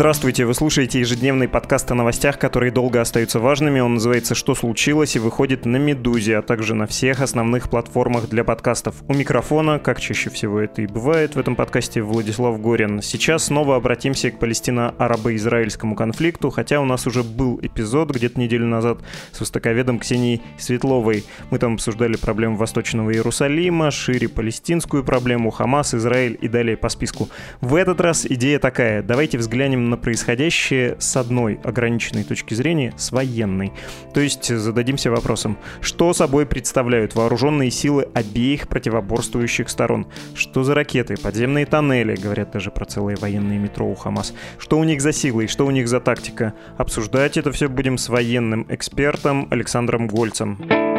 Здравствуйте, вы слушаете ежедневный подкаст о новостях, которые долго остаются важными. Он называется «Что случилось?» и выходит на «Медузе», а также на всех основных платформах для подкастов. У микрофона, как чаще всего это и бывает в этом подкасте, Владислав Горин. Сейчас снова обратимся к палестино-арабо-израильскому конфликту, хотя у нас уже был эпизод где-то неделю назад с востоковедом Ксенией Светловой. Мы там обсуждали проблему Восточного Иерусалима, шире палестинскую проблему, Хамас, Израиль и далее по списку. В этот раз идея такая. Давайте взглянем на происходящее с одной ограниченной точки зрения, с военной. То есть зададимся вопросом, что собой представляют вооруженные силы обеих противоборствующих сторон? Что за ракеты, подземные тоннели, говорят даже про целые военные метро у Хамас. Что у них за силы и что у них за тактика? Обсуждать это все будем с военным экспертом Александром Гольцем.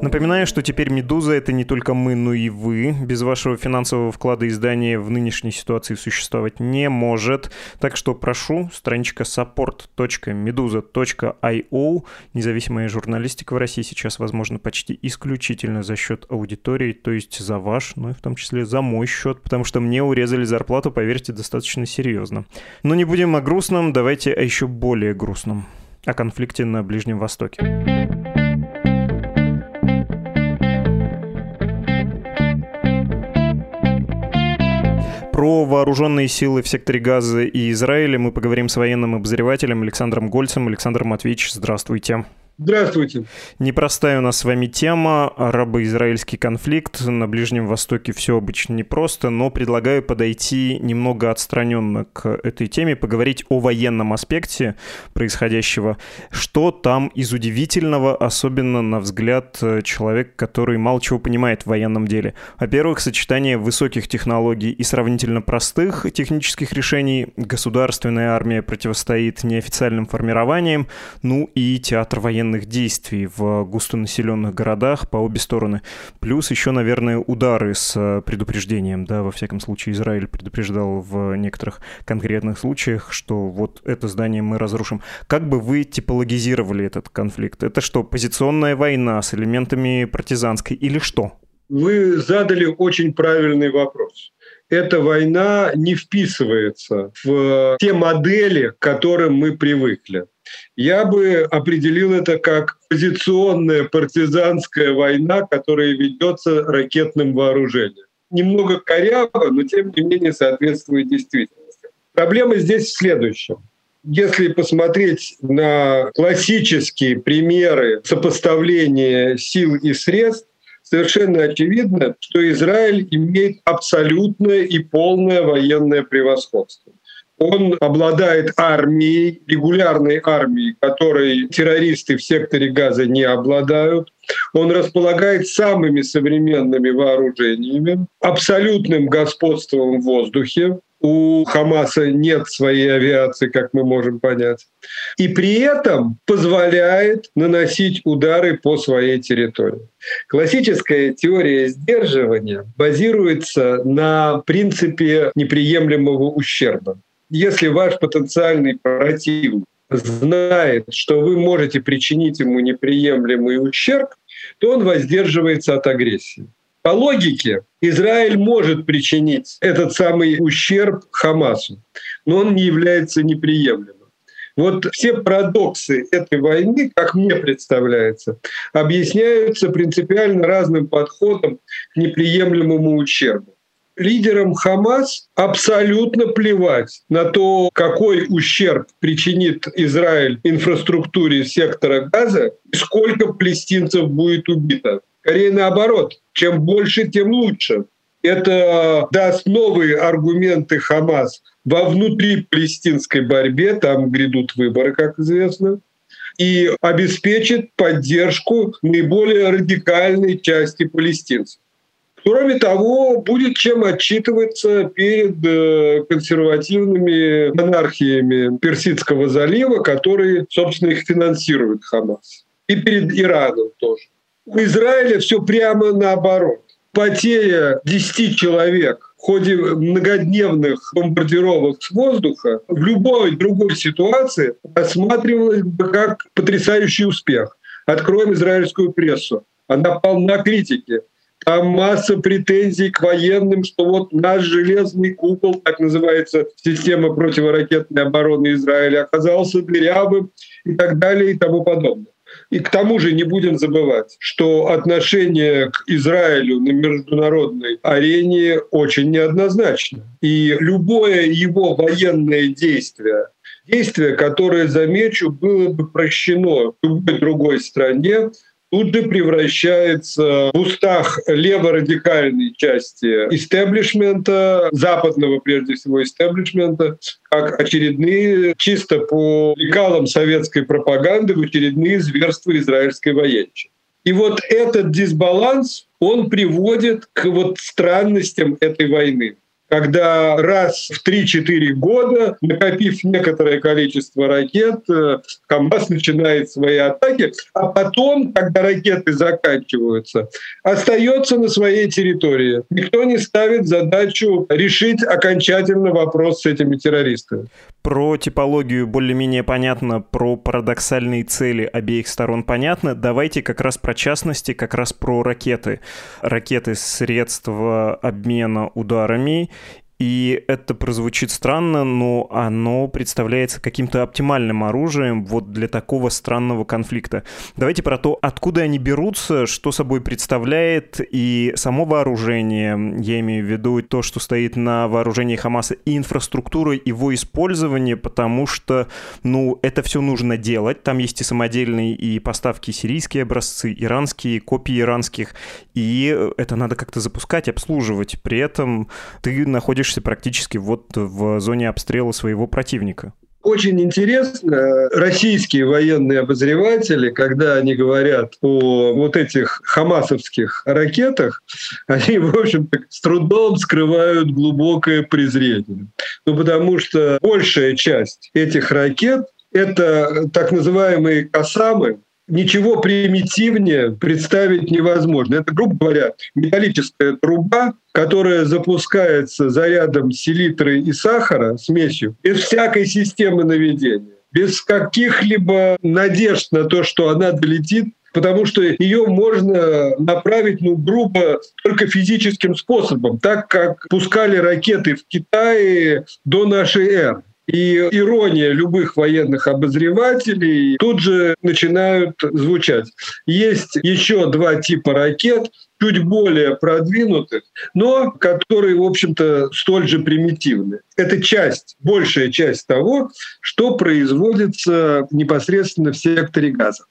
Напоминаю, что теперь «Медуза» — это не только мы, но и вы. Без вашего финансового вклада издание в нынешней ситуации существовать не может. Так что прошу, страничка support.meduza.io. Независимая журналистика в России сейчас возможно почти исключительно за счет аудитории, то есть за ваш, ну и в том числе за мой счет, потому что мне урезали зарплату, поверьте, достаточно серьезно. Но не будем о грустном, давайте о еще более грустном. О конфликте на Ближнем Востоке. Про вооруженные силы в секторе Газа и Израиля мы поговорим с военным обозревателем Александром Гольцем. Александр Матвеевич, здравствуйте. Здравствуйте. Непростая у нас с вами тема. Арабо-израильский конфликт. На Ближнем Востоке все обычно непросто, но предлагаю подойти немного отстраненно к этой теме, поговорить о военном аспекте происходящего. Что там из удивительного, особенно на взгляд человека, который мало чего понимает в военном деле? Во-первых, сочетание высоких технологий и сравнительно простых технических решений. Государственная армия противостоит неофициальным формированиям. Ну и театр военных военных действий в густонаселенных городах по обе стороны. Плюс еще, наверное, удары с э, предупреждением. Да, во всяком случае, Израиль предупреждал в некоторых конкретных случаях, что вот это здание мы разрушим. Как бы вы типологизировали этот конфликт? Это что, позиционная война с элементами партизанской или что? Вы задали очень правильный вопрос эта война не вписывается в те модели, к которым мы привыкли. Я бы определил это как позиционная партизанская война, которая ведется ракетным вооружением. Немного коряво, но тем не менее соответствует действительности. Проблема здесь в следующем. Если посмотреть на классические примеры сопоставления сил и средств, совершенно очевидно, что Израиль имеет абсолютное и полное военное превосходство. Он обладает армией, регулярной армией, которой террористы в секторе Газа не обладают. Он располагает самыми современными вооружениями, абсолютным господством в воздухе. У Хамаса нет своей авиации, как мы можем понять. И при этом позволяет наносить удары по своей территории. Классическая теория сдерживания базируется на принципе неприемлемого ущерба если ваш потенциальный противник знает, что вы можете причинить ему неприемлемый ущерб, то он воздерживается от агрессии. По логике, Израиль может причинить этот самый ущерб Хамасу, но он не является неприемлемым. Вот все парадоксы этой войны, как мне представляется, объясняются принципиально разным подходом к неприемлемому ущербу лидерам Хамас абсолютно плевать на то, какой ущерб причинит Израиль инфраструктуре сектора Газа и сколько палестинцев будет убито. Скорее наоборот, чем больше, тем лучше. Это даст новые аргументы Хамас во внутри палестинской борьбе, там грядут выборы, как известно, и обеспечит поддержку наиболее радикальной части палестинцев. Кроме того, будет чем отчитываться перед э, консервативными монархиями Персидского залива, которые, собственно, их финансируют Хамас. И перед Ираном тоже. У Израиля все прямо наоборот. Потеря 10 человек в ходе многодневных бомбардировок с воздуха в любой другой ситуации рассматривалась бы как потрясающий успех. Откроем израильскую прессу. Она полна критики. Там масса претензий к военным, что вот наш железный купол, так называется система противоракетной обороны Израиля, оказался дырявым и так далее и тому подобное. И к тому же не будем забывать, что отношение к Израилю на международной арене очень неоднозначно. И любое его военное действие, действие, которое, замечу, было бы прощено любой другой стране, тут же превращается в устах леворадикальной части истеблишмента, западного прежде всего истеблишмента, как очередные, чисто по лекалам советской пропаганды, в очередные зверства израильской военщины. И вот этот дисбаланс, он приводит к вот странностям этой войны когда раз в 3-4 года, накопив некоторое количество ракет, э, Хамас начинает свои атаки, а потом, когда ракеты заканчиваются, остается на своей территории. Никто не ставит задачу решить окончательно вопрос с этими террористами. Про типологию более-менее понятно, про парадоксальные цели обеих сторон понятно. Давайте как раз про частности, как раз про ракеты. Ракеты — средства обмена ударами и это прозвучит странно, но оно представляется каким-то оптимальным оружием вот для такого странного конфликта. Давайте про то, откуда они берутся, что собой представляет и само вооружение, я имею в виду то, что стоит на вооружении Хамаса, и инфраструктура его использования, потому что, ну, это все нужно делать. Там есть и самодельные, и поставки сирийские образцы, иранские, копии иранских, и это надо как-то запускать, обслуживать. При этом ты находишь находишься практически вот в зоне обстрела своего противника. Очень интересно, российские военные обозреватели, когда они говорят о вот этих хамасовских ракетах, они, в общем-то, с трудом скрывают глубокое презрение. Ну, потому что большая часть этих ракет — это так называемые «касамы», ничего примитивнее представить невозможно. Это, грубо говоря, металлическая труба, которая запускается зарядом селитры и сахара, смесью, без всякой системы наведения без каких-либо надежд на то, что она долетит потому что ее можно направить, ну, грубо, только физическим способом, так как пускали ракеты в Китае до нашей эры. И ирония любых военных обозревателей тут же начинают звучать. Есть еще два типа ракет, чуть более продвинутых, но которые, в общем-то, столь же примитивны. Это часть, большая часть того, что производится непосредственно в секторе газа.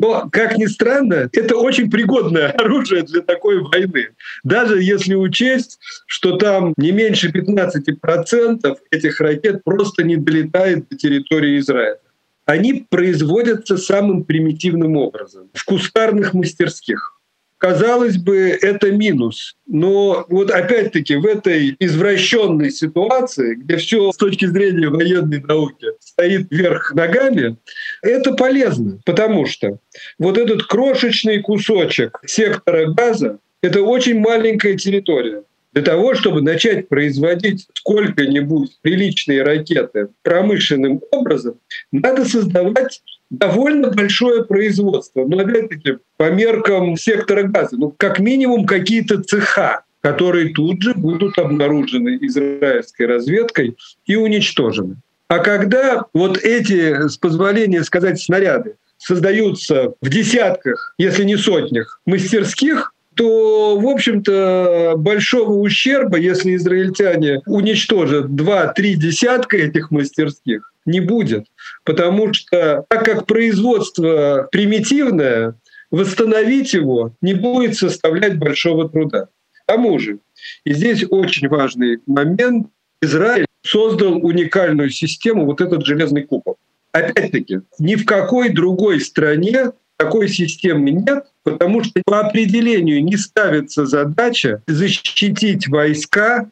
Но, как ни странно, это очень пригодное оружие для такой войны. Даже если учесть, что там не меньше 15% этих ракет просто не долетает до территории Израиля. Они производятся самым примитивным образом в кустарных мастерских. Казалось бы, это минус. Но вот опять-таки в этой извращенной ситуации, где все с точки зрения военной науки стоит вверх ногами, это полезно, потому что вот этот крошечный кусочек сектора газа — это очень маленькая территория. Для того, чтобы начать производить сколько-нибудь приличные ракеты промышленным образом, надо создавать довольно большое производство. Но опять-таки по меркам сектора газа, ну как минимум какие-то цеха, которые тут же будут обнаружены израильской разведкой и уничтожены. А когда вот эти, с позволения сказать, снаряды создаются в десятках, если не сотнях мастерских, то, в общем-то, большого ущерба, если израильтяне уничтожат два-три десятка этих мастерских, не будет. Потому что, так как производство примитивное, восстановить его не будет составлять большого труда. К тому же, и здесь очень важный момент, Израиль создал уникальную систему, вот этот железный купол. Опять-таки, ни в какой другой стране Такой системы нет, потому что по определению не ставится задача защитить войска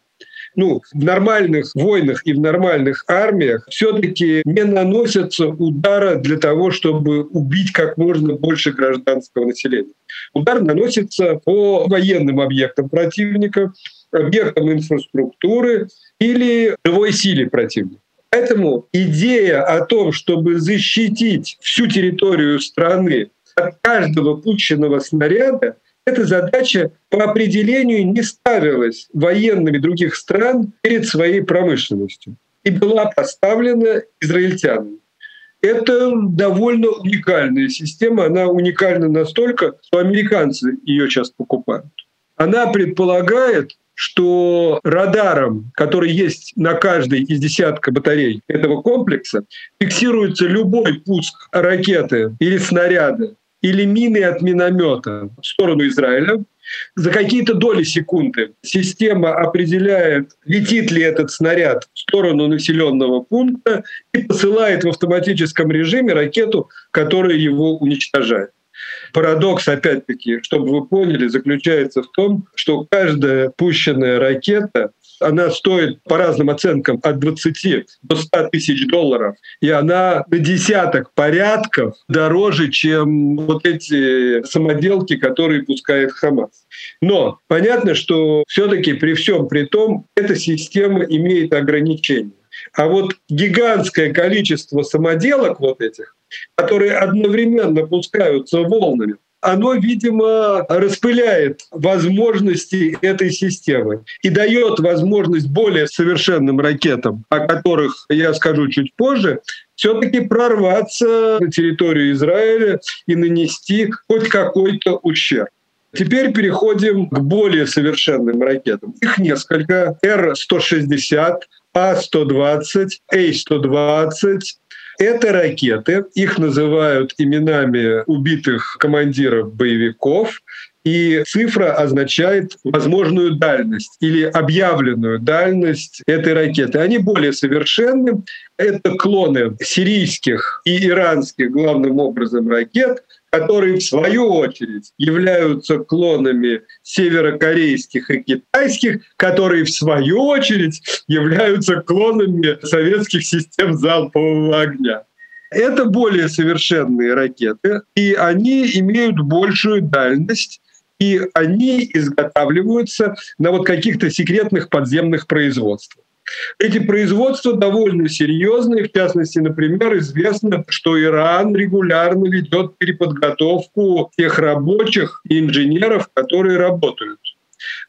ну, в нормальных войнах и в нормальных армиях все-таки не наносятся удара для того, чтобы убить как можно больше гражданского населения. Удар наносится по военным объектам противника, объектам инфраструктуры или живой силе противника. Поэтому идея о том, чтобы защитить всю территорию страны от каждого пущенного снаряда, эта задача по определению не ставилась военными других стран перед своей промышленностью и была поставлена израильтянами. Это довольно уникальная система. Она уникальна настолько, что американцы ее сейчас покупают. Она предполагает, что радаром, который есть на каждой из десятка батарей этого комплекса, фиксируется любой пуск ракеты или снаряда или мины от миномета в сторону Израиля. За какие-то доли секунды система определяет, летит ли этот снаряд в сторону населенного пункта и посылает в автоматическом режиме ракету, которая его уничтожает. Парадокс, опять-таки, чтобы вы поняли, заключается в том, что каждая пущенная ракета она стоит по разным оценкам от 20 до 100 тысяч долларов, и она на десяток порядков дороже, чем вот эти самоделки, которые пускает Хамас. Но понятно, что все-таки при всем при том эта система имеет ограничения. А вот гигантское количество самоделок вот этих, которые одновременно пускаются волнами, оно, видимо, распыляет возможности этой системы и дает возможность более совершенным ракетам, о которых я скажу чуть позже, все-таки прорваться на территорию Израиля и нанести хоть какой-то ущерб. Теперь переходим к более совершенным ракетам. Их несколько. Р-160, А-120, А-120, это ракеты, их называют именами убитых командиров боевиков, и цифра означает возможную дальность или объявленную дальность этой ракеты. Они более совершенны. Это клоны сирийских и иранских главным образом ракет, которые в свою очередь являются клонами северокорейских и китайских, которые в свою очередь являются клонами советских систем залпового огня. Это более совершенные ракеты, и они имеют большую дальность, и они изготавливаются на вот каких-то секретных подземных производствах. Эти производства довольно серьезные. В частности, например, известно, что Иран регулярно ведет переподготовку тех рабочих и инженеров, которые работают.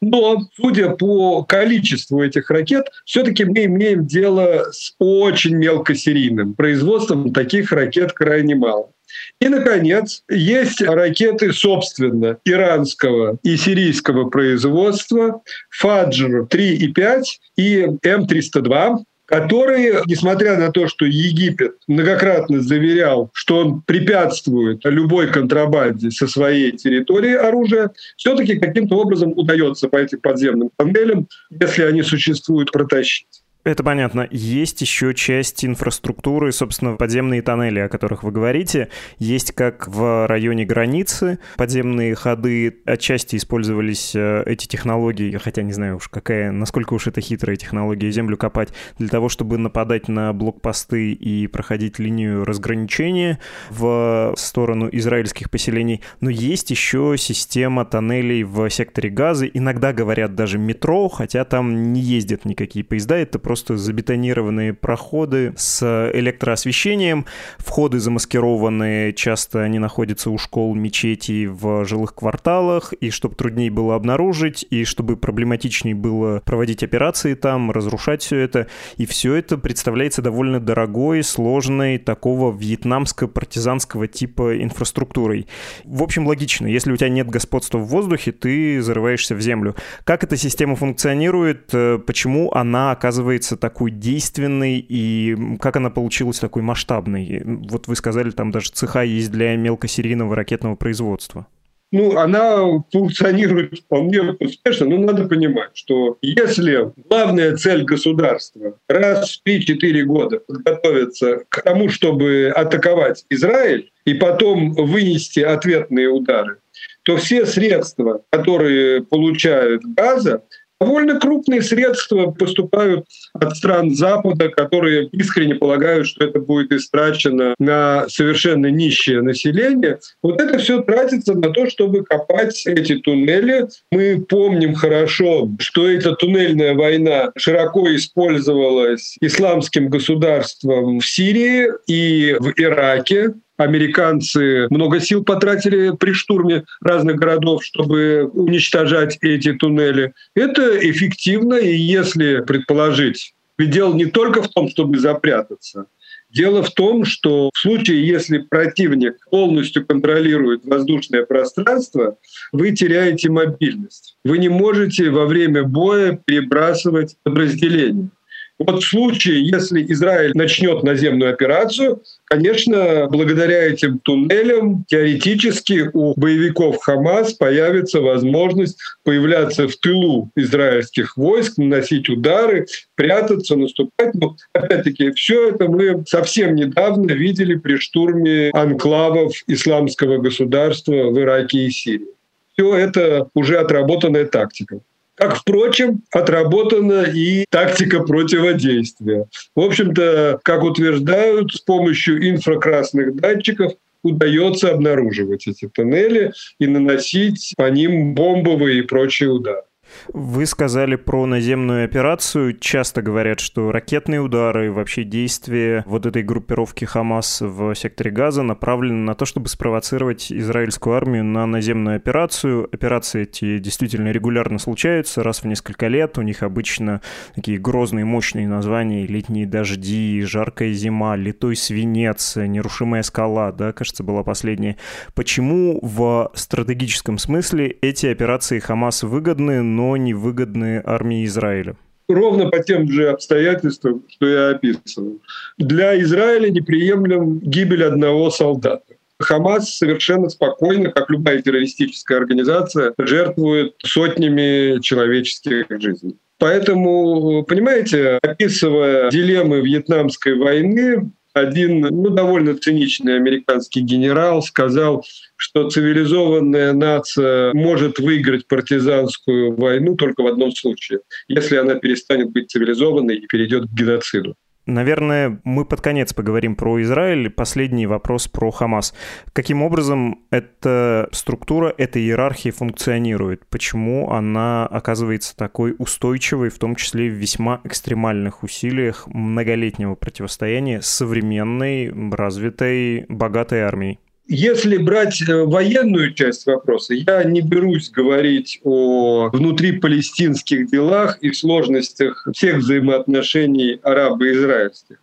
Но, судя по количеству этих ракет, все-таки мы имеем дело с очень мелкосерийным производством. Таких ракет крайне мало. И, наконец, есть ракеты, собственно, иранского и сирийского производства «Фаджр 3 и 5» и М-302, которые, несмотря на то, что Египет многократно заверял, что он препятствует любой контрабанде со своей территории оружия, все-таки каким-то образом удается по этим подземным тоннелям, если они существуют, протащить. Это понятно. Есть еще часть инфраструктуры, собственно, подземные тоннели, о которых вы говорите. Есть как в районе границы подземные ходы. Отчасти использовались э, эти технологии, хотя не знаю уж какая, насколько уж это хитрая технология, землю копать, для того, чтобы нападать на блокпосты и проходить линию разграничения в сторону израильских поселений. Но есть еще система тоннелей в секторе газа. Иногда говорят даже метро, хотя там не ездят никакие поезда. Это просто просто забетонированные проходы с электроосвещением, входы замаскированные, часто они находятся у школ, мечетей в жилых кварталах, и чтобы труднее было обнаружить, и чтобы проблематичнее было проводить операции там, разрушать все это. И все это представляется довольно дорогой, сложной, такого вьетнамско-партизанского типа инфраструктурой. В общем, логично. Если у тебя нет господства в воздухе, ты зарываешься в землю. Как эта система функционирует? Э, почему она оказывается такой действенной и как она получилась такой масштабной? Вот вы сказали, там даже цеха есть для мелкосерийного ракетного производства. ну, она функционирует вполне успешно, но надо понимать, что если главная цель государства раз в 3-4 года подготовиться к тому, чтобы атаковать Израиль и потом вынести ответные удары, то все средства, которые получают Газа, Довольно крупные средства поступают от стран Запада, которые искренне полагают, что это будет истрачено на совершенно нищее население. Вот это все тратится на то, чтобы копать эти туннели. Мы помним хорошо, что эта туннельная война широко использовалась исламским государством в Сирии и в Ираке американцы много сил потратили при штурме разных городов, чтобы уничтожать эти туннели. Это эффективно, и если предположить, ведь дело не только в том, чтобы запрятаться, Дело в том, что в случае, если противник полностью контролирует воздушное пространство, вы теряете мобильность. Вы не можете во время боя перебрасывать подразделения. Вот в случае, если Израиль начнет наземную операцию, конечно, благодаря этим туннелям теоретически у боевиков Хамас появится возможность появляться в тылу израильских войск, наносить удары, прятаться, наступать. Но опять-таки все это мы совсем недавно видели при штурме анклавов исламского государства в Ираке и Сирии. Все это уже отработанная тактика. Как, впрочем, отработана и тактика противодействия. В общем-то, как утверждают, с помощью инфракрасных датчиков удается обнаруживать эти тоннели и наносить по ним бомбовые и прочие удары. Вы сказали про наземную операцию. Часто говорят, что ракетные удары, вообще действия вот этой группировки Хамас в секторе Газа направлены на то, чтобы спровоцировать израильскую армию на наземную операцию. Операции эти действительно регулярно случаются, раз в несколько лет. У них обычно такие грозные, мощные названия. Летние дожди, жаркая зима, литой свинец, нерушимая скала, да, кажется, была последняя. Почему в стратегическом смысле эти операции Хамас выгодны, но невыгодны армии Израиля? ровно по тем же обстоятельствам, что я описывал. Для Израиля неприемлем гибель одного солдата. Хамас совершенно спокойно, как любая террористическая организация, жертвует сотнями человеческих жизней. Поэтому, понимаете, описывая дилеммы Вьетнамской войны, один ну, довольно циничный американский генерал сказал, что цивилизованная нация может выиграть партизанскую войну только в одном случае, если она перестанет быть цивилизованной и перейдет к геноциду. Наверное, мы под конец поговорим про Израиль. Последний вопрос про Хамас. Каким образом эта структура, эта иерархия функционирует? Почему она оказывается такой устойчивой, в том числе в весьма экстремальных усилиях многолетнего противостояния современной, развитой, богатой армией? Если брать э, военную часть вопроса, я не берусь говорить о внутрипалестинских делах и сложностях всех взаимоотношений арабо-израильских.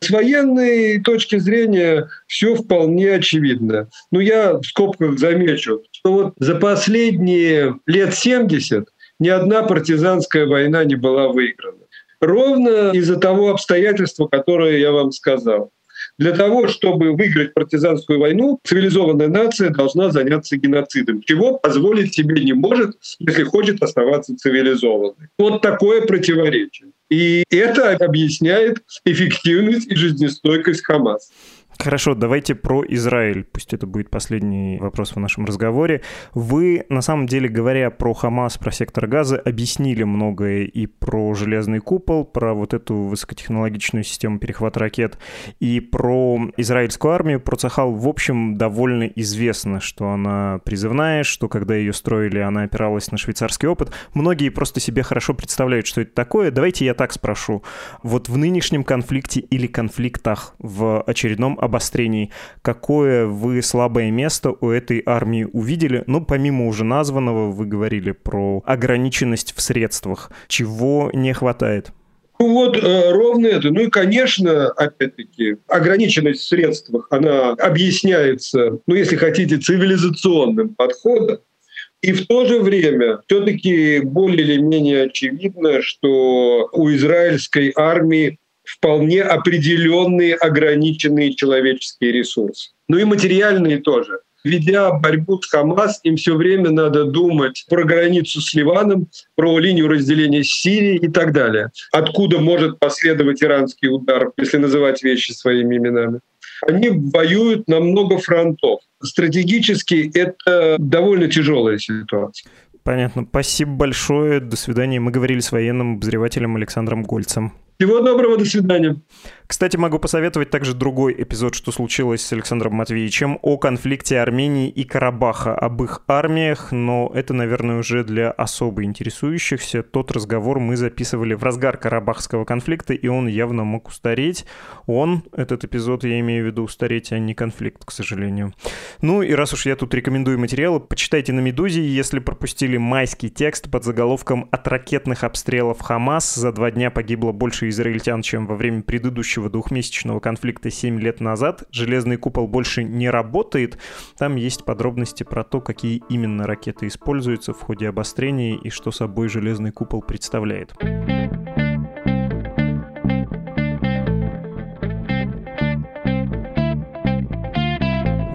С военной точки зрения все вполне очевидно. Но я в скобках замечу, что вот за последние лет 70 ни одна партизанская война не была выиграна. Ровно из-за того обстоятельства, которое я вам сказал. Для того, чтобы выиграть партизанскую войну, цивилизованная нация должна заняться геноцидом, чего позволить себе не может, если хочет оставаться цивилизованной. Вот такое противоречие. И это объясняет эффективность и жизнестойкость Хамас. Хорошо, давайте про Израиль. Пусть это будет последний вопрос в нашем разговоре. Вы, на самом деле, говоря про Хамас, про сектор газа, объяснили многое и про железный купол, про вот эту высокотехнологичную систему перехвата ракет, и про израильскую армию. Про Цахал, в общем, довольно известно, что она призывная, что когда ее строили, она опиралась на швейцарский опыт. Многие просто себе хорошо представляют, что это такое. Давайте я так спрошу. Вот в нынешнем конфликте или конфликтах в очередном обострений. Какое вы слабое место у этой армии увидели? Ну, помимо уже названного, вы говорили про ограниченность в средствах. Чего не хватает? Ну вот э, ровно это. Ну и, конечно, опять-таки, ограниченность в средствах, она объясняется, ну если хотите, цивилизационным подходом. И в то же время все-таки более или менее очевидно, что у израильской армии вполне определенные ограниченные человеческие ресурсы. Ну и материальные тоже. ведя борьбу с Хамас, им все время надо думать про границу с Ливаном, про линию разделения с Сирией и так далее. Откуда может последовать иранский удар, если называть вещи своими именами. Они воюют на много фронтов. Стратегически это довольно тяжелая ситуация. Понятно. Спасибо большое. До свидания. Мы говорили с военным обозревателем Александром Гольцем. Всего доброго, до свидания. Кстати, могу посоветовать также другой эпизод, что случилось с Александром Матвеевичем, о конфликте Армении и Карабаха, об их армиях, но это, наверное, уже для особо интересующихся. Тот разговор мы записывали в разгар Карабахского конфликта, и он явно мог устареть. Он, этот эпизод, я имею в виду устареть, а не конфликт, к сожалению. Ну и раз уж я тут рекомендую материалы, почитайте на «Медузе», если пропустили майский текст под заголовком «От ракетных обстрелов Хамас за два дня погибло больше израильтян, чем во время предыдущего двухмесячного конфликта 7 лет назад железный купол больше не работает. Там есть подробности про то, какие именно ракеты используются в ходе обострения и что собой железный купол представляет.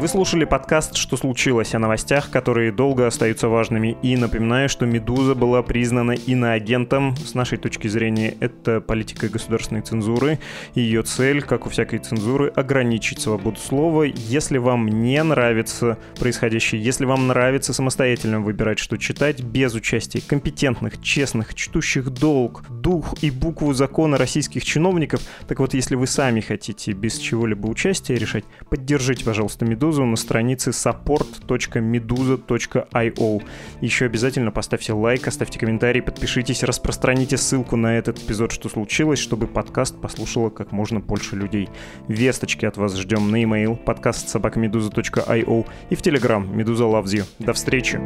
Вы слушали подкаст «Что случилось?» о новостях, которые долго остаются важными. И напоминаю, что «Медуза» была признана иноагентом. С нашей точки зрения, это политика государственной цензуры. Ее цель, как у всякой цензуры, ограничить свободу слова. Если вам не нравится происходящее, если вам нравится самостоятельно выбирать, что читать, без участия компетентных, честных, чтущих долг, дух и букву закона российских чиновников, так вот, если вы сами хотите без чего-либо участия решать, поддержите, пожалуйста, «Медузу» «Медузу» на странице support.meduza.io. Еще обязательно поставьте лайк, оставьте комментарий, подпишитесь, распространите ссылку на этот эпизод «Что случилось?», чтобы подкаст послушало как можно больше людей. Весточки от вас ждем на e-mail подкаст собакамедуза.io и в Telegram «Медуза loves you». До встречи!